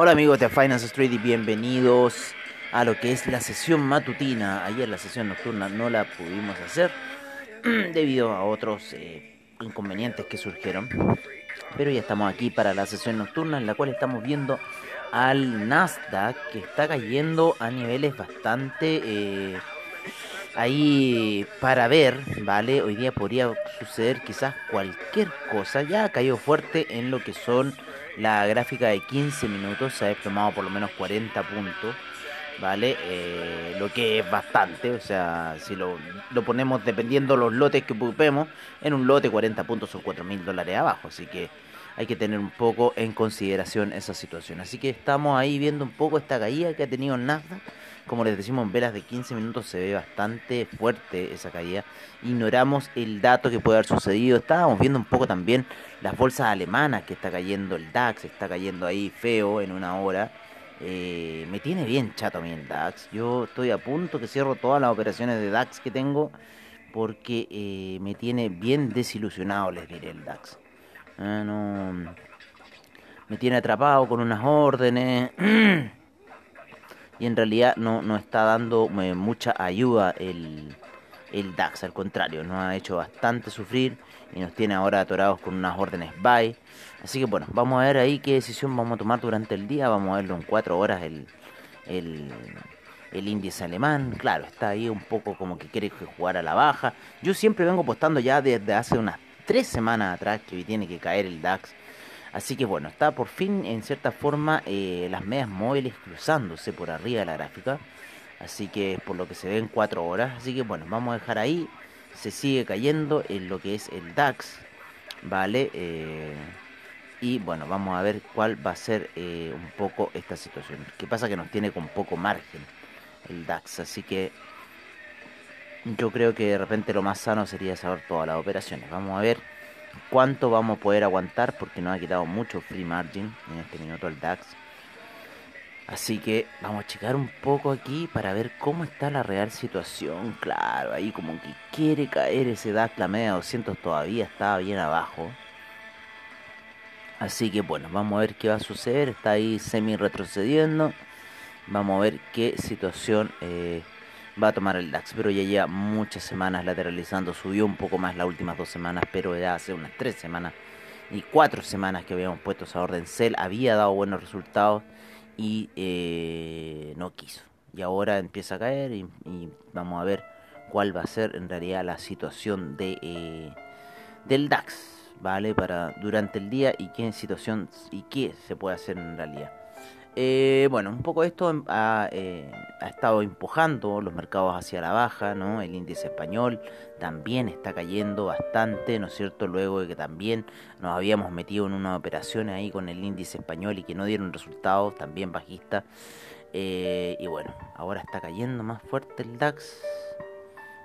Hola amigos de Finance Street y bienvenidos a lo que es la sesión matutina. Ayer la sesión nocturna no la pudimos hacer debido a otros eh, inconvenientes que surgieron. Pero ya estamos aquí para la sesión nocturna en la cual estamos viendo al Nasdaq que está cayendo a niveles bastante eh, ahí para ver, ¿vale? Hoy día podría suceder quizás cualquier cosa. Ya ha caído fuerte en lo que son la gráfica de 15 minutos se ha desplomado por lo menos 40 puntos, ¿vale? Eh, lo que es bastante, o sea, si lo, lo ponemos dependiendo los lotes que ocupemos, en un lote 40 puntos son 4 mil dólares abajo, así que hay que tener un poco en consideración esa situación. Así que estamos ahí viendo un poco esta caída que ha tenido Nasdaq como les decimos, en velas de 15 minutos se ve bastante fuerte esa caída. Ignoramos el dato que puede haber sucedido. Estábamos viendo un poco también las bolsas alemanas que está cayendo, el DAX está cayendo ahí feo en una hora. Eh, me tiene bien chato a mí el DAX. Yo estoy a punto que cierro todas las operaciones de DAX que tengo porque eh, me tiene bien desilusionado, les diré el DAX. Ah, me tiene atrapado con unas órdenes. y en realidad no, no está dando eh, mucha ayuda el, el DAX, al contrario, nos ha hecho bastante sufrir y nos tiene ahora atorados con unas órdenes buy. Así que bueno, vamos a ver ahí qué decisión vamos a tomar durante el día, vamos a verlo en cuatro horas el, el, el índice alemán, claro, está ahí un poco como que quiere jugar a la baja. Yo siempre vengo apostando ya desde hace unas tres semanas atrás que tiene que caer el DAX Así que bueno, está por fin en cierta forma eh, las medias móviles cruzándose por arriba de la gráfica. Así que por lo que se ve en 4 horas. Así que bueno, vamos a dejar ahí. Se sigue cayendo en lo que es el DAX. Vale. Eh, y bueno, vamos a ver cuál va a ser eh, un poco esta situación. ¿Qué pasa? Que nos tiene con poco margen el DAX. Así que yo creo que de repente lo más sano sería saber todas las operaciones. Vamos a ver cuánto vamos a poder aguantar porque nos ha quitado mucho free margin en este minuto el DAX. Así que vamos a checar un poco aquí para ver cómo está la real situación. Claro, ahí como que quiere caer ese DAX, la media 200 todavía está bien abajo. Así que bueno, vamos a ver qué va a suceder. Está ahí semi retrocediendo. Vamos a ver qué situación eh, va a tomar el DAX, pero ya lleva muchas semanas lateralizando, subió un poco más las últimas dos semanas, pero ya hace unas tres semanas y cuatro semanas que habíamos puesto esa orden Cell, había dado buenos resultados y eh, no quiso. Y ahora empieza a caer y, vamos a ver cuál va a ser en realidad la situación eh, del DAX, ¿vale? Para durante el día y qué situación y qué se puede hacer en realidad. Eh, bueno, un poco esto eh, ha, estado empujando los mercados hacia la baja, ¿no? El índice español también está cayendo bastante, ¿no es cierto? Luego de que también nos habíamos metido en una operación ahí con el índice español y que no dieron resultados, también bajista. Eh, y bueno, ahora está cayendo más fuerte el DAX.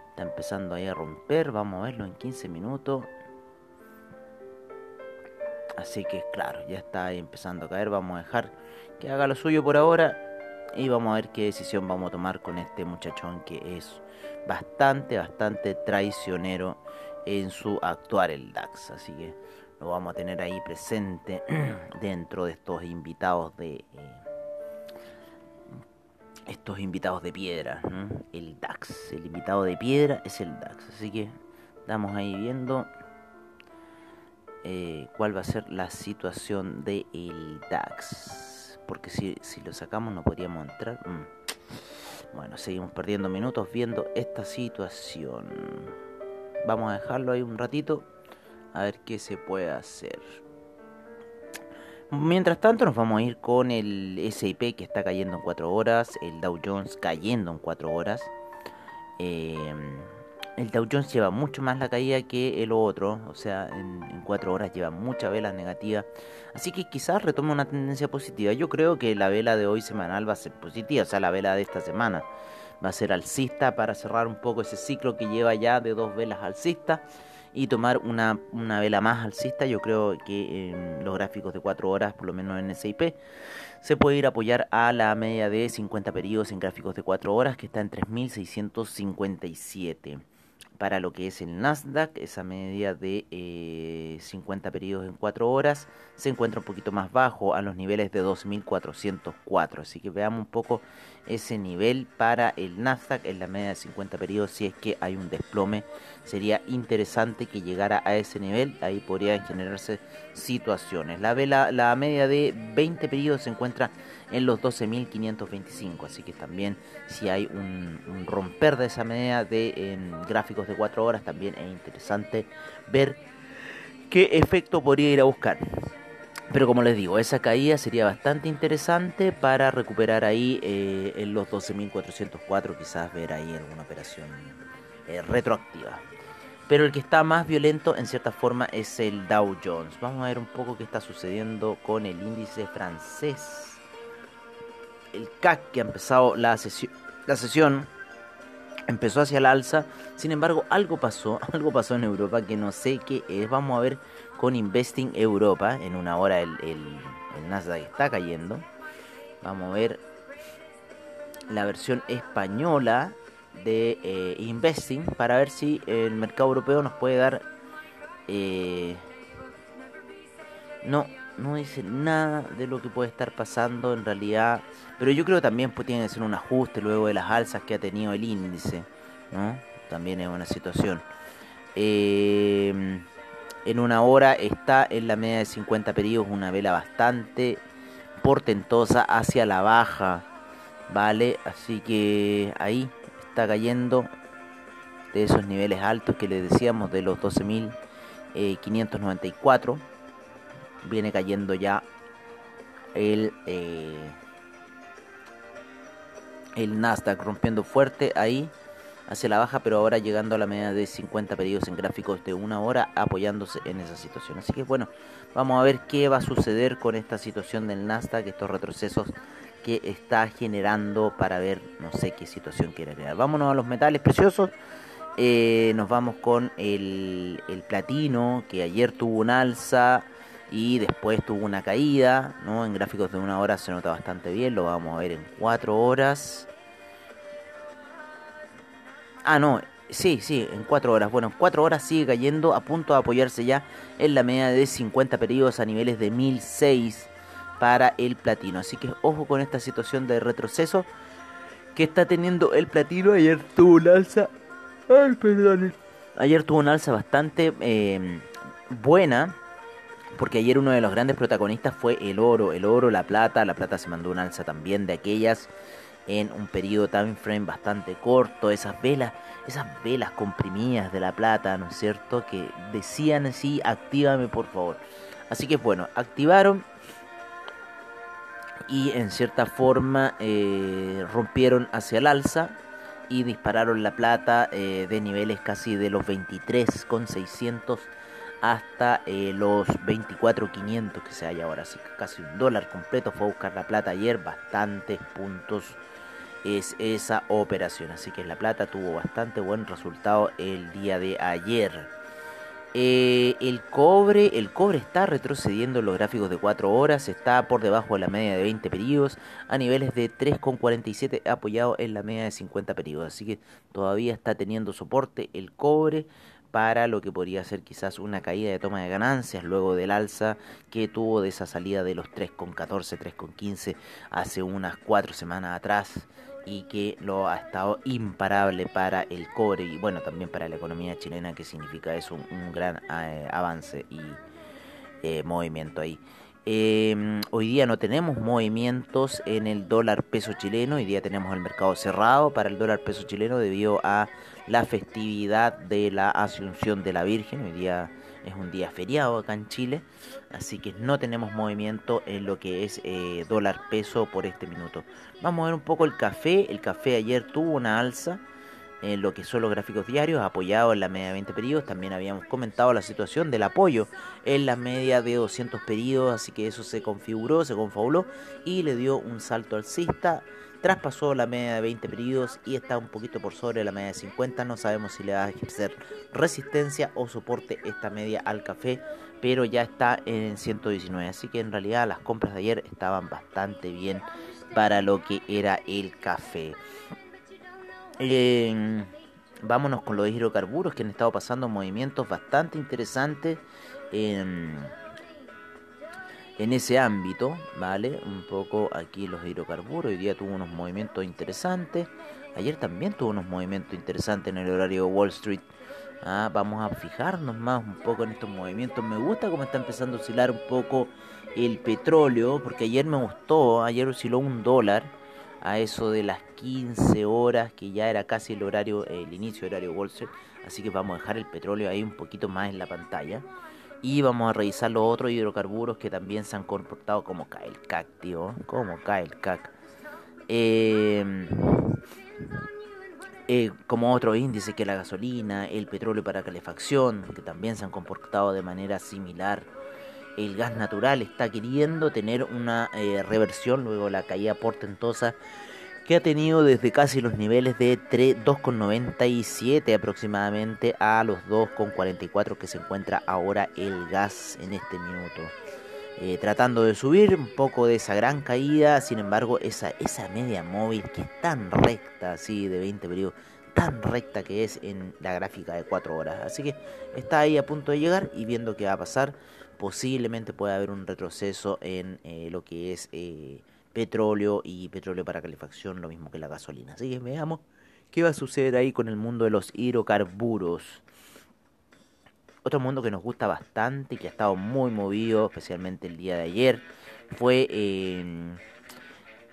Está empezando ahí a romper, vamos a verlo en 15 minutos. Así que claro, ya está ahí empezando a caer, vamos a dejar que haga lo suyo por ahora y vamos a ver qué decisión vamos a tomar con este muchachón que es bastante, bastante traicionero en su actuar el DAX. Así que lo vamos a tener ahí presente dentro de estos invitados de... Eh, estos invitados de piedra, el DAX, el invitado de piedra es el DAX, así que estamos ahí viendo eh, cuál va a ser la situación del el DAX porque si, si lo sacamos no podríamos entrar. Mm. Bueno, seguimos perdiendo minutos viendo esta situación. Vamos a dejarlo ahí un ratito a ver qué se puede hacer. Mientras tanto nos vamos a ir con el SIP que está cayendo en 4 horas, el Dow Jones cayendo en 4 horas. Em, el Dow lleva mucho más la caída que el otro, o sea, en, en cuatro horas lleva mucha vela negativa. Así que quizás retome una tendencia positiva. Yo creo que la vela de hoy semanal va a ser positiva, o sea, la vela de esta semana va a ser alcista para cerrar un poco ese ciclo que lleva ya de dos velas alcistas y tomar una, una vela más alcista. Yo creo que en los gráficos de 4 horas, por lo menos en SIP, se puede ir a apoyar a la media de 50 periodos en gráficos de 4 horas que está en 3657 para lo que es el Nasdaq, esa media de 50 eh, periodos en 4 horas se encuentra un poquito más bajo a los niveles de 2404. Así que veamos un poco ese nivel para el Nasdaq en la media de 50 periodos. Si es que hay un desplome, sería interesante que llegara a ese nivel. Ahí podrían generarse situaciones. La, la media de 20 periodos se encuentra en los 12.525. Así que también si hay un, romper de esa media de gráficos de 4 horas, también es interesante ver qué efecto podría ir a buscar. Pero como les digo, esa caída sería bastante interesante para recuperar ahí eh, en los 12.404, quizás ver ahí alguna operación eh, retroactiva. Pero el que está más violento en cierta forma es el Dow Jones. Vamos a ver un poco qué está sucediendo con el índice francés el CAC que ha empezado la sesión, la sesión empezó hacia el alza. Sin embargo, algo pasó, algo pasó en Europa que no sé qué es. Vamos a ver con Investing Europa. En una hora el, el, Nasdaq está cayendo. Vamos a ver la versión española de eh, Investing para ver si el mercado europeo nos puede dar... Eh, no, no dice nada de lo que puede estar pasando en realidad. Pero yo creo que también pues, tiene que ser un ajuste luego de las alzas que ha tenido el índice. ¿no? También es una situación. Eh, en una hora está en la media de 50 periodos una vela bastante portentosa hacia la baja. ¿Vale? Así que ahí está cayendo de esos niveles altos que les decíamos de los 12.594 viene cayendo ya el, eh, el Nasdaq rompiendo fuerte ahí hacia la baja, pero ahora llegando a la media de 50 pedidos en gráficos de una hora, apoyándose en esa situación. Así que bueno, vamos a ver qué va a suceder con esta situación del Nasdaq, estos retrocesos que está generando para ver, no sé qué situación quiere crear. Vámonos a los metales preciosos. Eh, nos vamos con el, el platino, que ayer tuvo un alza y después tuvo una caída, ¿no? En gráficos de una hora se nota bastante bien, lo vamos a ver en cuatro horas. Ah, no, sí, sí, en cuatro horas. Bueno, en cuatro horas sigue cayendo, a punto de apoyarse ya en la media de 50 periodos a niveles de 1006 para el platino. Así que ojo con esta situación de retroceso que está teniendo el platino. Ayer tuvo un alza. Ay, perdón. Ayer tuvo un alza bastante eh, buena porque ayer uno de los grandes protagonistas fue el oro, el oro, la plata, la plata se mandó un alza también de aquellas en un periodo time frame bastante corto, esas velas, esas velas comprimidas de la plata, ¿no es cierto? Que decían así, actívame por favor. Así que bueno, activaron y en cierta forma eh, rompieron hacia el alza y dispararon la plata eh, de niveles casi de los 23 con 600 hasta eh, los 24.500 que se halla ahora, así que casi un dólar completo fue a buscar la plata ayer, bastantes puntos es esa operación, así que la plata tuvo bastante buen resultado el día de ayer. Eh, el cobre, el cobre está retrocediendo en los gráficos de 4 horas, está por debajo de la media de 20 periodos, a niveles de 3,47 apoyado en la media de 50 periodos, así que todavía está teniendo soporte el cobre para lo que podría ser quizás una caída de toma de ganancias luego del alza que tuvo de esa salida de los 3,14, 3,15 hace unas cuatro semanas atrás y que lo ha estado imparable para el cobre y bueno también para la economía chilena que significa eso un, gran eh, avance y eh, movimiento ahí. Em, hoy día no tenemos movimientos en el dólar peso chileno, hoy día tenemos el mercado cerrado para el dólar peso chileno debido a la festividad de la Asunción de la Virgen, hoy día es un día feriado acá en Chile, así que no tenemos movimiento en lo que es eh, dólar peso por este minuto. Vamos a ver un poco el café, el café ayer tuvo una alza, en lo que son los gráficos diarios, apoyado en la media de 20 periodos. También habíamos comentado la situación del apoyo en la media de 200 periodos, así que eso se configuró, se confabuló y le dio un salto alcista. Traspasó la media de 20 periodos y está un poquito por sobre la media de 50. No sabemos si le va a ejercer resistencia o soporte esta media al café, pero ya está en 119. Así que en realidad las compras de ayer estaban bastante bien para lo que era el café vámonos con los hidrocarburos que han estado pasando movimientos bastante interesantes en, en ese ámbito, ¿vale? Un poco aquí los hidrocarburos, hoy día tuvo unos movimientos interesantes, ayer también tuvo unos movimientos interesantes en el horario Wall Street. Ah, vamos a fijarnos más un poco en estos movimientos. Me gusta cómo está empezando a oscilar un poco el petróleo, porque ayer me gustó, ayer osciló un dólar a eso de las 15 horas, que ya era casi el horario, el inicio del horario Wall Street. Así que vamos a dejar el petróleo ahí un poquito más en la pantalla. Y vamos a revisar los otros hidrocarburos que también se han comportado como cae el CAC, tío. Como cae el CAC. Em, eh, como otro índice que la gasolina, el petróleo para calefacción, que también se han comportado de manera similar el gas natural está queriendo tener una eh, reversión luego la caída portentosa que ha tenido desde casi los niveles de 2,97 aproximadamente a los 2,44 que se encuentra ahora el gas en este minuto. Eh, tratando de subir un poco de esa gran caída, sin embargo esa, esa media móvil que es tan recta, así de 20 periodos, tan recta que es en la gráfica de 4 horas. Así que está ahí a punto de llegar y viendo qué va a pasar posiblemente pueda haber un retroceso en eh, lo que es eh, petróleo y petróleo para calefacción, lo mismo que la gasolina. Así que veamos qué va a suceder ahí con el mundo de los hidrocarburos. Otro mundo que nos gusta bastante que ha estado muy movido, especialmente el día de ayer, fue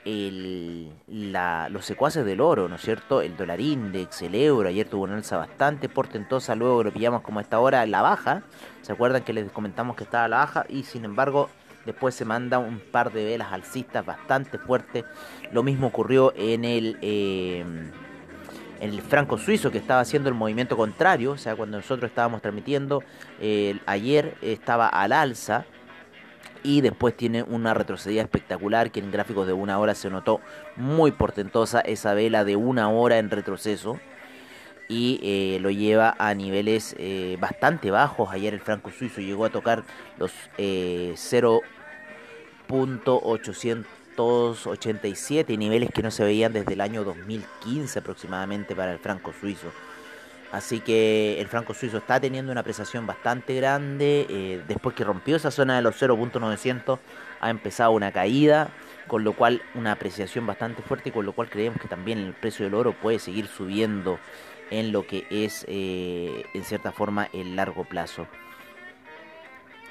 el, la, los secuaces del oro, ¿no es cierto? El dólar index, el euro, ayer tuvo una alza bastante portentosa, luego lo pillamos como a esta hora la baja, ¿se acuerdan que les comentamos que estaba la baja? Y sin embargo, después se manda un par de velas alcistas bastante fuertes, lo mismo ocurrió en el... Eh, el franco suizo que estaba haciendo el movimiento contrario, o sea, cuando nosotros estábamos transmitiendo, eh, ayer estaba al alza, y después tiene una retrocedida espectacular que en gráficos de una hora se notó muy portentosa esa vela de una hora en retroceso y eh, lo lleva a niveles eh, bastante bajos. Ayer el franco suizo llegó a tocar los eh, 0.887 niveles que no se veían desde el año 2015 aproximadamente para el franco suizo. Así que el franco suizo está teniendo una apreciación bastante grande. Eh, después que rompió esa zona de los 0.900 ha empezado una caída, con lo cual una apreciación bastante fuerte y con lo cual creemos que también el precio del oro puede seguir subiendo en lo que es eh, en cierta forma el largo plazo.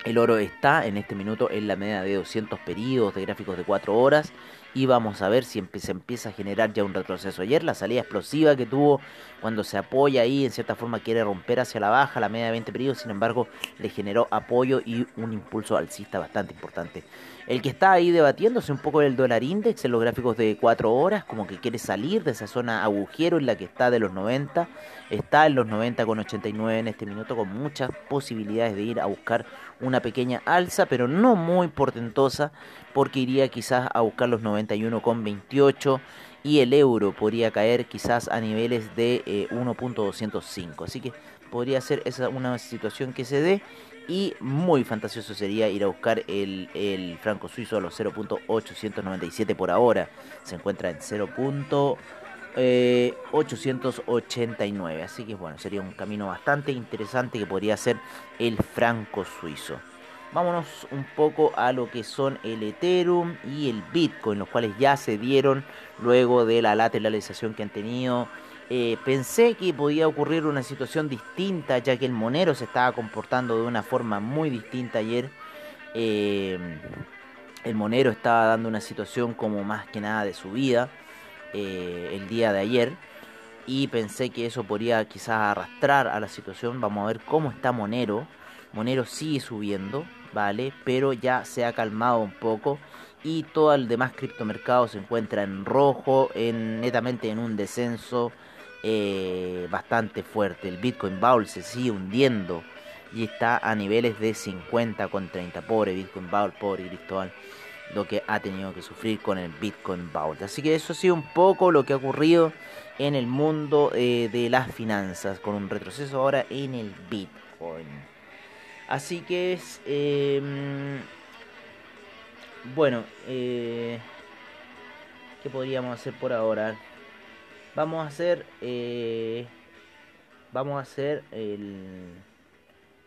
El oro está en este minuto en la media de 200 periodos de gráficos de 4 horas y vamos a ver si se empieza a generar ya un retroceso. Ayer la salida explosiva que tuvo cuando se apoya ahí, en cierta forma quiere romper hacia la baja la media de 20 periodos, sin embargo le generó apoyo y un impulso alcista bastante importante. El que está ahí debatiéndose un poco el dólar index en los gráficos de 4 horas, como que quiere salir de esa zona agujero en la que está de los 90, está en los 90 con 89 en este minuto con muchas posibilidades de ir a buscar una pequeña alza, pero no muy portentosa, porque iría quizás a buscar los 91 con 28 y el euro podría caer quizás a niveles de 1.205. Eh, Así que podría ser esa una situación que se dé y muy fantasioso sería ir a buscar el, franco suizo a los 0.897 por ahora. Se encuentra en 0.889. Eh, Así que bueno, sería un camino bastante interesante que podría ser el franco suizo. Vámonos un poco a lo que son el Ethereum y el Bitcoin, los cuales ya se dieron luego de la lateralización que han tenido eh, pensé que podía ocurrir una situación distinta, ya que el Monero se estaba comportando de una forma muy distinta ayer. Eh, el Monero estaba dando una situación como más que nada de subida eh, el día de ayer. Y pensé que eso podría quizás arrastrar a la situación. Vamos a ver cómo está Monero. Monero sigue subiendo, ¿vale? Pero ya se ha calmado un poco. Y todo el demás criptomercado se encuentra en rojo, en, netamente en un descenso eh, bastante fuerte. El Bitcoin Bowl se sigue hundiendo y está a niveles de 50 con 30. Pobre Bitcoin Bowl, pobre Cristóbal, lo que ha tenido que sufrir con el Bitcoin Bowl. Así que eso ha sido un poco lo que ha ocurrido en el mundo eh, de las finanzas, con un retroceso ahora en el Bitcoin. Así que es... Em, bueno, eh, ¿qué podríamos hacer por ahora? Vamos a hacer... Eh, vamos a hacer el,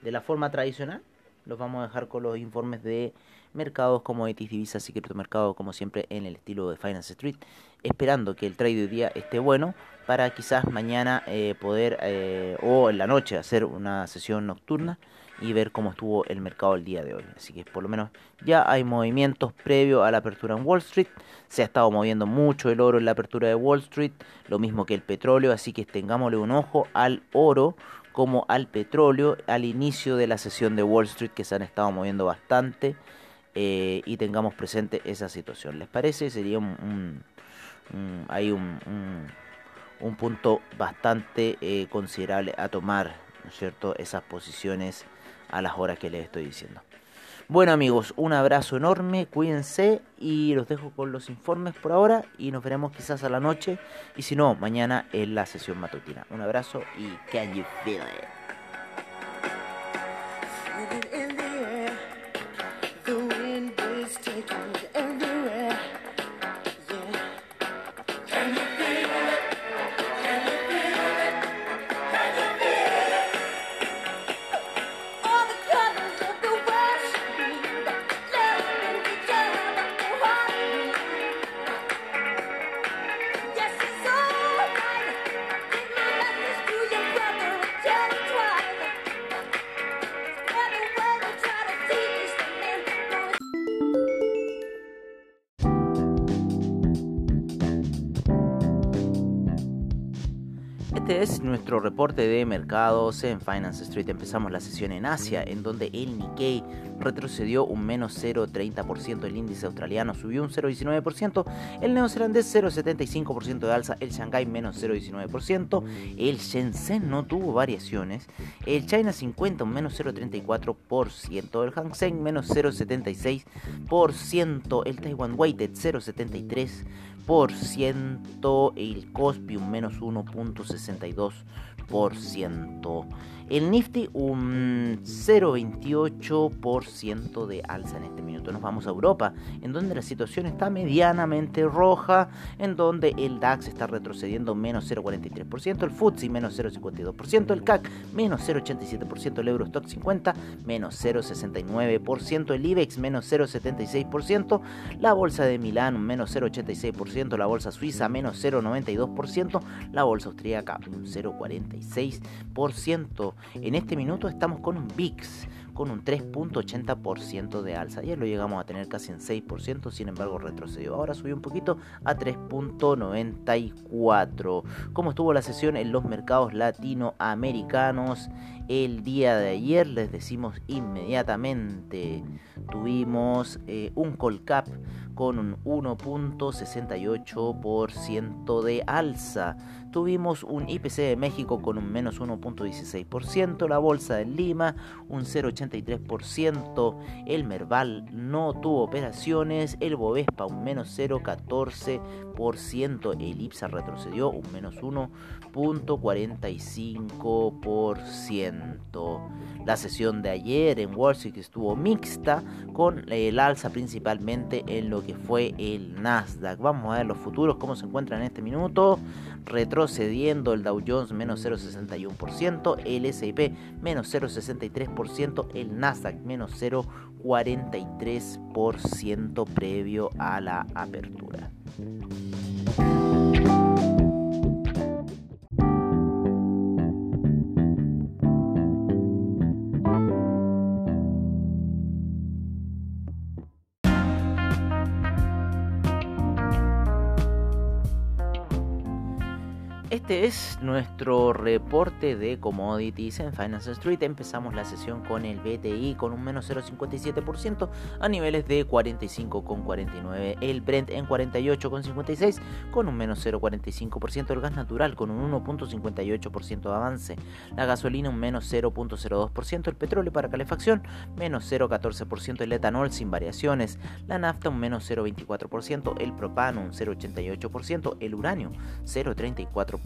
de la forma tradicional. Los vamos a dejar con los informes de mercados, commodities, divisas y criptomercados, como siempre en el estilo de Finance Street, esperando que el trade de hoy día esté bueno para quizás mañana eh, poder eh, o en la noche hacer una sesión nocturna y ver cómo estuvo el mercado el día de hoy. Así que por lo menos ya hay movimientos previo a la apertura en Wall Street. Se ha estado moviendo mucho el oro en la apertura de Wall Street, lo mismo que el petróleo, así que tengámosle un ojo al oro como al petróleo al inicio de la sesión de Wall Street que se han estado moviendo bastante eh, y tengamos presente esa situación. ¿Les parece? Sería un, hay un, un, punto bastante eh, considerable a tomar, ¿no es cierto? Esas posiciones a las horas que les estoy diciendo. Bueno amigos, un abrazo enorme, cuídense y los dejo con los informes por ahora y nos veremos quizás a la noche y si no, mañana en la sesión matutina. Un abrazo y can you feel it? Este es nuestro reporte de mercados en Finance Street. Empezamos la sesión en Asia, en donde el Nikkei retrocedió un menos 0,30%, el índice australiano subió un 0,19%, el neozelandés 0,75% de alza, el Shanghai menos 0,19%, el Shenzhen no tuvo variaciones, el China 50 un menos 0,34%, el Hang Seng menos 0,76%, el Taiwan Weighted 0,73%, por ciento, el Cospi un menos 1.62%. El Nifty un 0,28% de alza en este minuto. Nos vamos a Europa, en donde la situación está medianamente roja, en donde el DAX está retrocediendo menos 0,43%, el FTSE menos 0,52%, el CAC menos 0,87%, el Eurostock 50 menos 0,69%, el IBEX menos 0,76%, la bolsa de Milán menos 0,86%, la bolsa suiza menos 0,92%, la bolsa austríaca un 0,46%. En este minuto estamos con un VIX con un 3.80% de alza. Ayer lo llegamos a tener casi en 6%, sin embargo retrocedió. Ahora subió un poquito a 3.94. ¿Cómo estuvo la sesión en los mercados latinoamericanos el día de ayer? Les decimos inmediatamente. Tuvimos eh, un Colcap con un 1.68% de alza. Tuvimos un IPC de México con un menos 1.16%, la bolsa de Lima un 0.83%, el Merval no tuvo operaciones, el Bovespa un menos 0.14%, el IPSA retrocedió un menos 1.45%. La sesión de ayer en Wall Street estuvo mixta con el alza principalmente en lo que fue el Nasdaq. Vamos a ver los futuros cómo se encuentran en este minuto. Retrocediendo el Dow Jones menos 0,61%, el S&P menos 0,63%, el Nasdaq menos 0,43% previo a la apertura. Este es nuestro reporte de commodities en Finance Street. Empezamos la sesión con el BTI con un menos 0,57% a niveles de 45,49. El Brent en 48,56 con un menos 0,45%. El gas natural con un 1,58% de avance. La gasolina un menos 0,02%. El petróleo para calefacción menos 0,14%. El etanol sin variaciones. La nafta un menos 0,24%. El propano un 0,88%. El uranio 0,34%.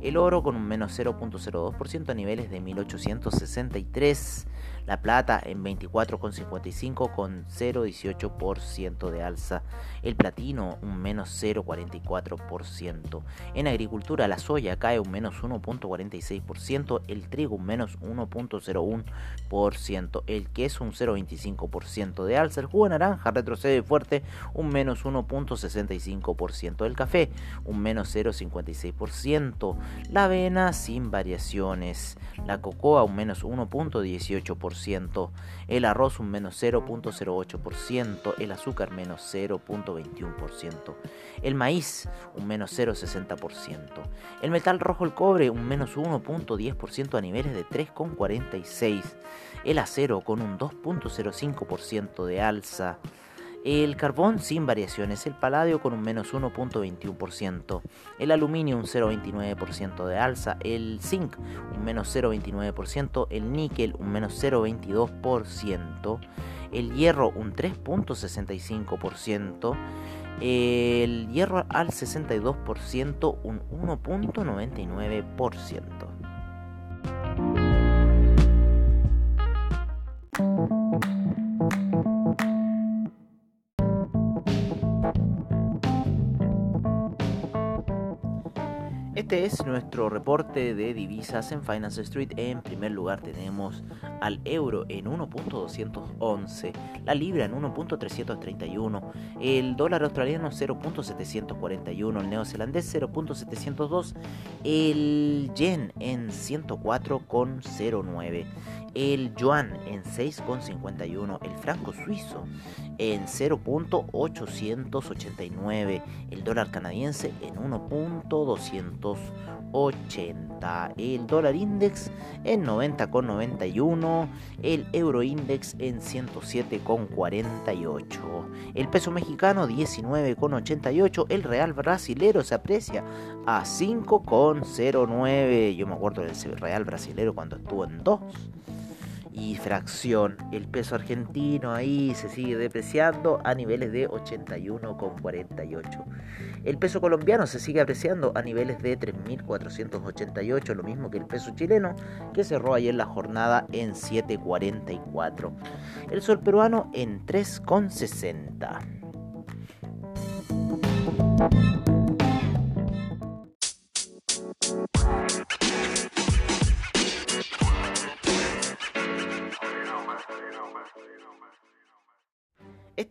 El oro con un menos 0.02% a niveles de 1863. La plata en 24,55 con 0,18% de alza. El platino un menos 0,44%. En agricultura la soya cae un menos 1,46%. El trigo un menos 1,01%. El queso un 0,25% de alza. El jugo de naranja retrocede fuerte un menos 1,65%. El café un menos 0,56%. La avena sin variaciones. La cocoa un menos 1,18% el arroz un menos 0.08%, el azúcar menos 0.21%, el maíz un menos 0.60%, el metal rojo el cobre un menos 1.10% a niveles de 3.46%, el acero con un 2.05% de alza, el carbón sin variaciones, el paladio con un menos 1.21%, el aluminio un 0.29% de alza, el zinc un menos 0.29%, el níquel un menos 0.22%, el hierro un 3.65%, el hierro al 62% un 1.99%. Este es nuestro reporte de divisas en Finance Street. En primer lugar tenemos al euro en 1.211, la libra en 1.331, el dólar australiano 0.741, el neozelandés 0.702, el yen en 104.09 el yuan en 6,51, el franco suizo en 0.889, el dólar canadiense en 1.280, el dólar index en 90,91, el euro index en 107,48, el peso mexicano 19,88, el real brasilero se aprecia a 5,09, yo me acuerdo del real brasilero cuando estuvo en 2 y fracción. El peso argentino ahí se sigue depreciando a niveles de 81,48. El peso colombiano se sigue apreciando a niveles de 3.488, lo mismo que el peso chileno que cerró ayer la jornada en 7,44. El sol peruano en 3,60.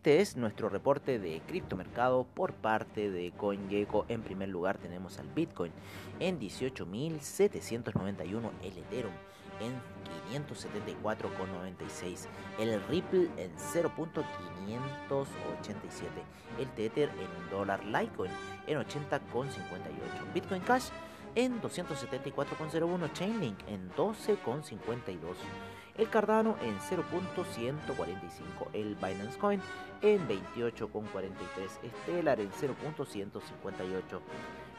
Este es nuestro reporte de criptomercado por parte de CoinGecko. En primer lugar tenemos al Bitcoin en 18.791, el Ethereum en 574,96, el Ripple en 0.587, el Tether en un dólar, Litecoin en 80,58, Bitcoin Cash en 274,01, Chainlink en 12,52 el Cardano en 0.145, el Binance Coin en 28.43, Stellar en 0.158.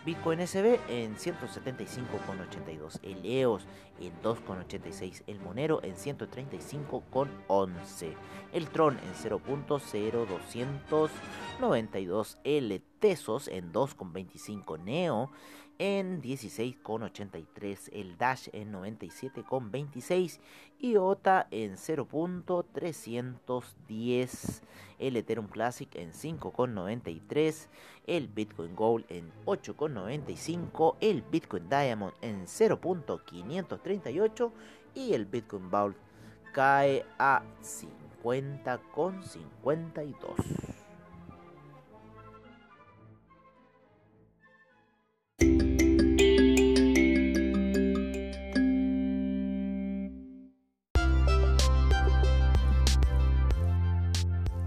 Bitcoin SB en 175,82, el EOS en 2,86, el Monero en 135,11, el Tron en 0.0292, el Tesos en 2,25, Neo en 16,83, el Dash en 97,26 y OTA en 0.310, el Ethereum Classic en 5,93, el Bitcoin Gold en 8,95, el Bitcoin Diamond en 0.538 y el Bitcoin Vault cae a 50,52.